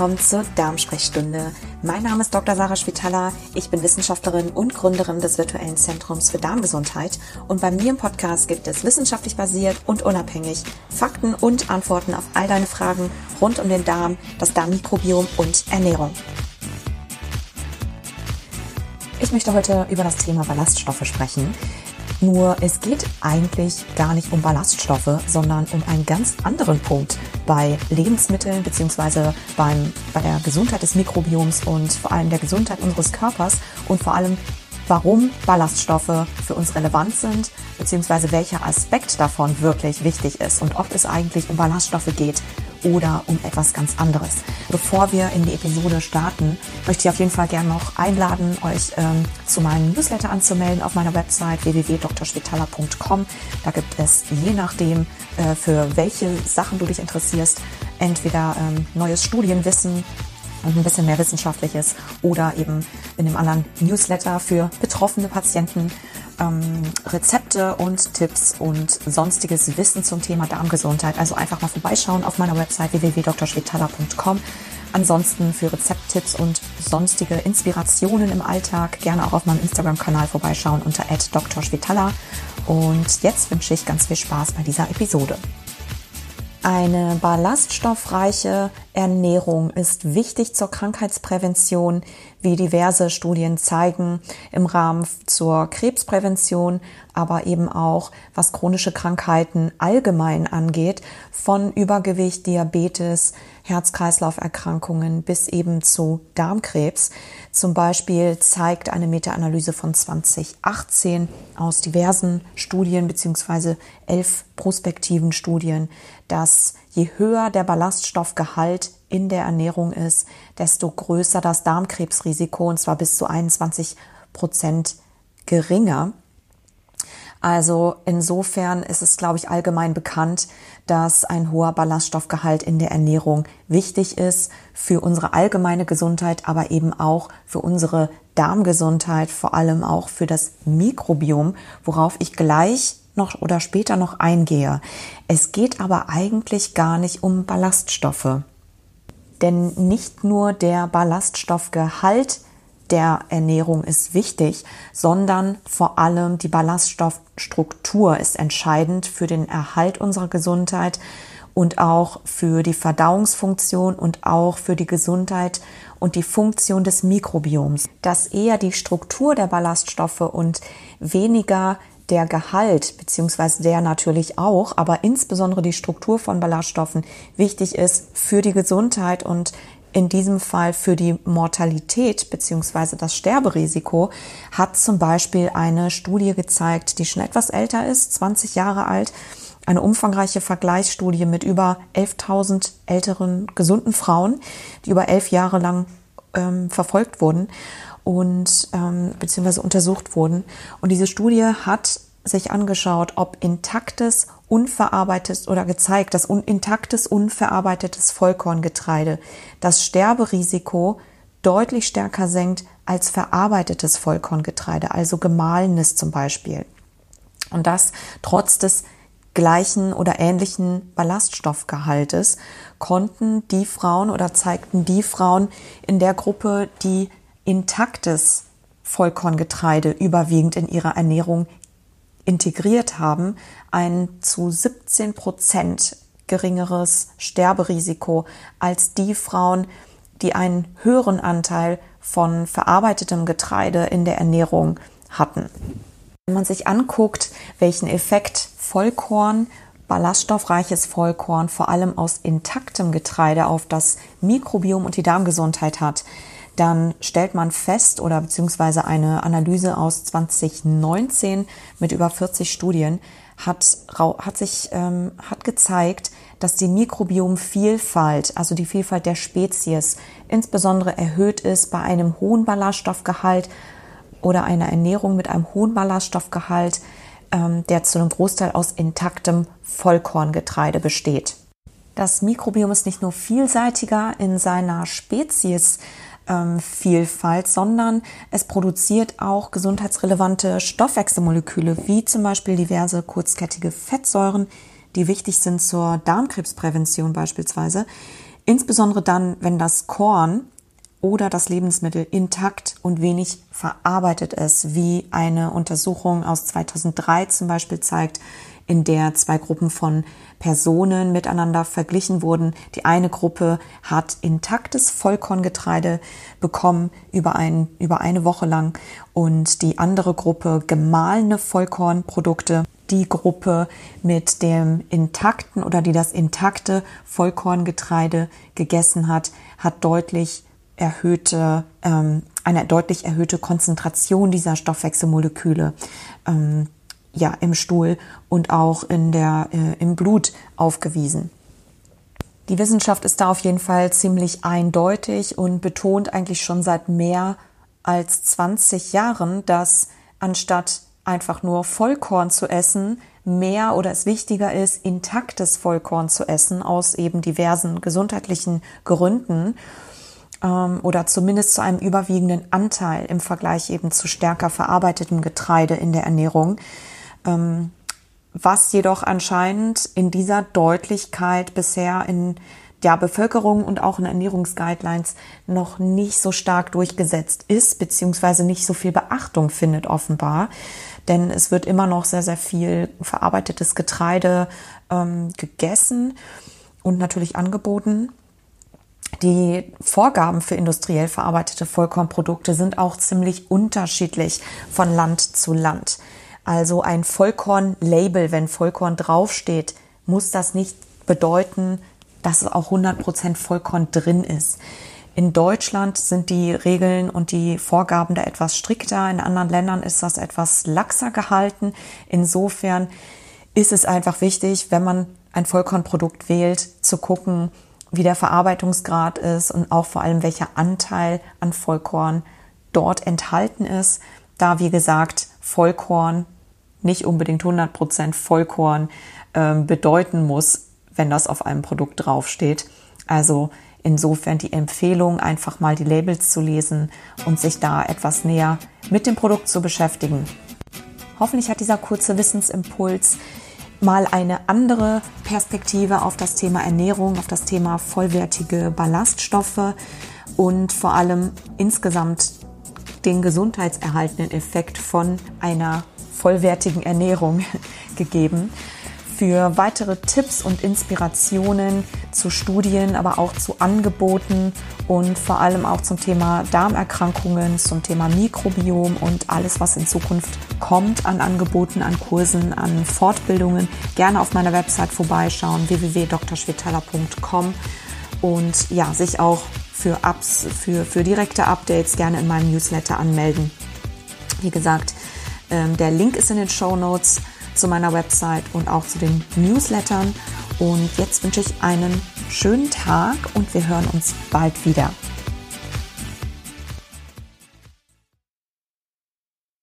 willkommen zur Darmsprechstunde. Mein Name ist Dr. Sarah Spitaler. Ich bin Wissenschaftlerin und Gründerin des virtuellen Zentrums für Darmgesundheit. Und bei mir im Podcast gibt es wissenschaftlich basiert und unabhängig Fakten und Antworten auf all deine Fragen rund um den Darm, das Darmmikrobiom und Ernährung. Ich möchte heute über das Thema Ballaststoffe sprechen. Nur es geht eigentlich gar nicht um Ballaststoffe, sondern um einen ganz anderen Punkt bei Lebensmitteln beziehungsweise beim, bei der Gesundheit des Mikrobioms und vor allem der Gesundheit unseres Körpers und vor allem warum Ballaststoffe für uns relevant sind, beziehungsweise welcher Aspekt davon wirklich wichtig ist und ob es eigentlich um Ballaststoffe geht oder um etwas ganz anderes. Bevor wir in die Episode starten, möchte ich auf jeden Fall gerne noch einladen, euch ähm, zu meinem Newsletter anzumelden auf meiner Website www.drspitaler.com. Da gibt es je nachdem, äh, für welche Sachen du dich interessierst, entweder ähm, neues Studienwissen, und ein bisschen mehr Wissenschaftliches oder eben in dem anderen Newsletter für betroffene Patienten ähm, Rezepte und Tipps und sonstiges Wissen zum Thema Darmgesundheit. Also einfach mal vorbeischauen auf meiner Website www.drschwetala.com. Ansonsten für Rezepttipps und sonstige Inspirationen im Alltag gerne auch auf meinem Instagram-Kanal vorbeischauen unter @drschwetala. Und jetzt wünsche ich ganz viel Spaß bei dieser Episode. Eine ballaststoffreiche Ernährung ist wichtig zur Krankheitsprävention, wie diverse Studien zeigen, im Rahmen zur Krebsprävention, aber eben auch was chronische Krankheiten allgemein angeht, von Übergewicht, Diabetes, Herz-Kreislauf-Erkrankungen bis eben zu Darmkrebs. Zum Beispiel zeigt eine Meta-Analyse von 2018 aus diversen Studien beziehungsweise elf prospektiven Studien, dass je höher der Ballaststoffgehalt in der Ernährung ist, desto größer das Darmkrebsrisiko und zwar bis zu 21 Prozent geringer. Also insofern ist es, glaube ich, allgemein bekannt, dass ein hoher Ballaststoffgehalt in der Ernährung wichtig ist für unsere allgemeine Gesundheit, aber eben auch für unsere Darmgesundheit, vor allem auch für das Mikrobiom, worauf ich gleich noch oder später noch eingehe. Es geht aber eigentlich gar nicht um Ballaststoffe. Denn nicht nur der Ballaststoffgehalt der Ernährung ist wichtig, sondern vor allem die Ballaststoffstruktur ist entscheidend für den Erhalt unserer Gesundheit und auch für die Verdauungsfunktion und auch für die Gesundheit und die Funktion des Mikrobioms. Dass eher die Struktur der Ballaststoffe und weniger der Gehalt, beziehungsweise der natürlich auch, aber insbesondere die Struktur von Ballaststoffen wichtig ist für die Gesundheit und in diesem Fall für die Mortalität beziehungsweise das Sterberisiko hat zum Beispiel eine Studie gezeigt, die schon etwas älter ist, 20 Jahre alt, eine umfangreiche Vergleichsstudie mit über 11.000 älteren gesunden Frauen, die über elf Jahre lang ähm, verfolgt wurden und ähm, beziehungsweise untersucht wurden. Und diese Studie hat sich angeschaut, ob intaktes, unverarbeitetes oder gezeigt, dass intaktes, unverarbeitetes Vollkorngetreide das Sterberisiko deutlich stärker senkt als verarbeitetes Vollkorngetreide, also gemahlenes zum Beispiel. Und das trotz des gleichen oder ähnlichen Ballaststoffgehaltes konnten die Frauen oder zeigten die Frauen in der Gruppe, die intaktes Vollkorngetreide überwiegend in ihrer Ernährung integriert haben, ein zu 17 Prozent geringeres Sterberisiko als die Frauen, die einen höheren Anteil von verarbeitetem Getreide in der Ernährung hatten. Wenn man sich anguckt, welchen Effekt Vollkorn, ballaststoffreiches Vollkorn vor allem aus intaktem Getreide auf das Mikrobiom und die Darmgesundheit hat, dann stellt man fest oder beziehungsweise eine Analyse aus 2019 mit über 40 Studien hat, hat sich ähm, hat gezeigt, dass die Mikrobiomvielfalt, also die Vielfalt der Spezies, insbesondere erhöht ist bei einem hohen Ballaststoffgehalt oder einer Ernährung mit einem hohen Ballaststoffgehalt, ähm, der zu einem Großteil aus intaktem Vollkorngetreide besteht. Das Mikrobiom ist nicht nur vielseitiger in seiner Spezies, ähm, Vielfalt, sondern es produziert auch gesundheitsrelevante Stoffwechselmoleküle, wie zum Beispiel diverse kurzkettige Fettsäuren, die wichtig sind zur Darmkrebsprävention beispielsweise, Insbesondere dann, wenn das Korn oder das Lebensmittel intakt und wenig verarbeitet ist, wie eine Untersuchung aus 2003 zum Beispiel zeigt, in der zwei Gruppen von Personen miteinander verglichen wurden. Die eine Gruppe hat intaktes Vollkorngetreide bekommen über, ein, über eine Woche lang und die andere Gruppe gemahlene Vollkornprodukte. Die Gruppe mit dem intakten oder die das intakte Vollkorngetreide gegessen hat, hat deutlich erhöhte, ähm, eine deutlich erhöhte Konzentration dieser Stoffwechselmoleküle ähm, ja, im Stuhl und auch in der, äh, im Blut aufgewiesen. Die Wissenschaft ist da auf jeden Fall ziemlich eindeutig und betont eigentlich schon seit mehr als 20 Jahren, dass anstatt einfach nur Vollkorn zu essen, mehr oder es wichtiger ist, intaktes Vollkorn zu essen aus eben diversen gesundheitlichen Gründen ähm, oder zumindest zu einem überwiegenden Anteil im Vergleich eben zu stärker verarbeitetem Getreide in der Ernährung. Ähm, was jedoch anscheinend in dieser Deutlichkeit bisher in der Bevölkerung und auch in Ernährungsguidelines noch nicht so stark durchgesetzt ist, beziehungsweise nicht so viel Beachtung findet offenbar. Denn es wird immer noch sehr, sehr viel verarbeitetes Getreide ähm, gegessen und natürlich angeboten. Die Vorgaben für industriell verarbeitete Vollkornprodukte sind auch ziemlich unterschiedlich von Land zu Land. Also ein Vollkorn-Label, wenn Vollkorn draufsteht, muss das nicht bedeuten, dass es auch 100% Vollkorn drin ist. In Deutschland sind die Regeln und die Vorgaben da etwas strikter. In anderen Ländern ist das etwas laxer gehalten. Insofern ist es einfach wichtig, wenn man ein Vollkornprodukt wählt, zu gucken, wie der Verarbeitungsgrad ist und auch vor allem welcher Anteil an Vollkorn dort enthalten ist. Da, wie gesagt, Vollkorn nicht unbedingt 100% Vollkorn äh, bedeuten muss, wenn das auf einem Produkt draufsteht. Also insofern die Empfehlung, einfach mal die Labels zu lesen und sich da etwas näher mit dem Produkt zu beschäftigen. Hoffentlich hat dieser kurze Wissensimpuls mal eine andere Perspektive auf das Thema Ernährung, auf das Thema vollwertige Ballaststoffe und vor allem insgesamt den gesundheitserhaltenden Effekt von einer vollwertigen Ernährung gegeben. Für weitere Tipps und Inspirationen zu Studien, aber auch zu Angeboten und vor allem auch zum Thema Darmerkrankungen, zum Thema Mikrobiom und alles, was in Zukunft kommt an Angeboten, an Kursen, an Fortbildungen, gerne auf meiner Website vorbeischauen, www.drschwetala.com und ja, sich auch für Apps, für, für direkte Updates gerne in meinem Newsletter anmelden. Wie gesagt, der Link ist in den Show Notes zu meiner Website und auch zu den Newslettern. Und jetzt wünsche ich einen schönen Tag und wir hören uns bald wieder.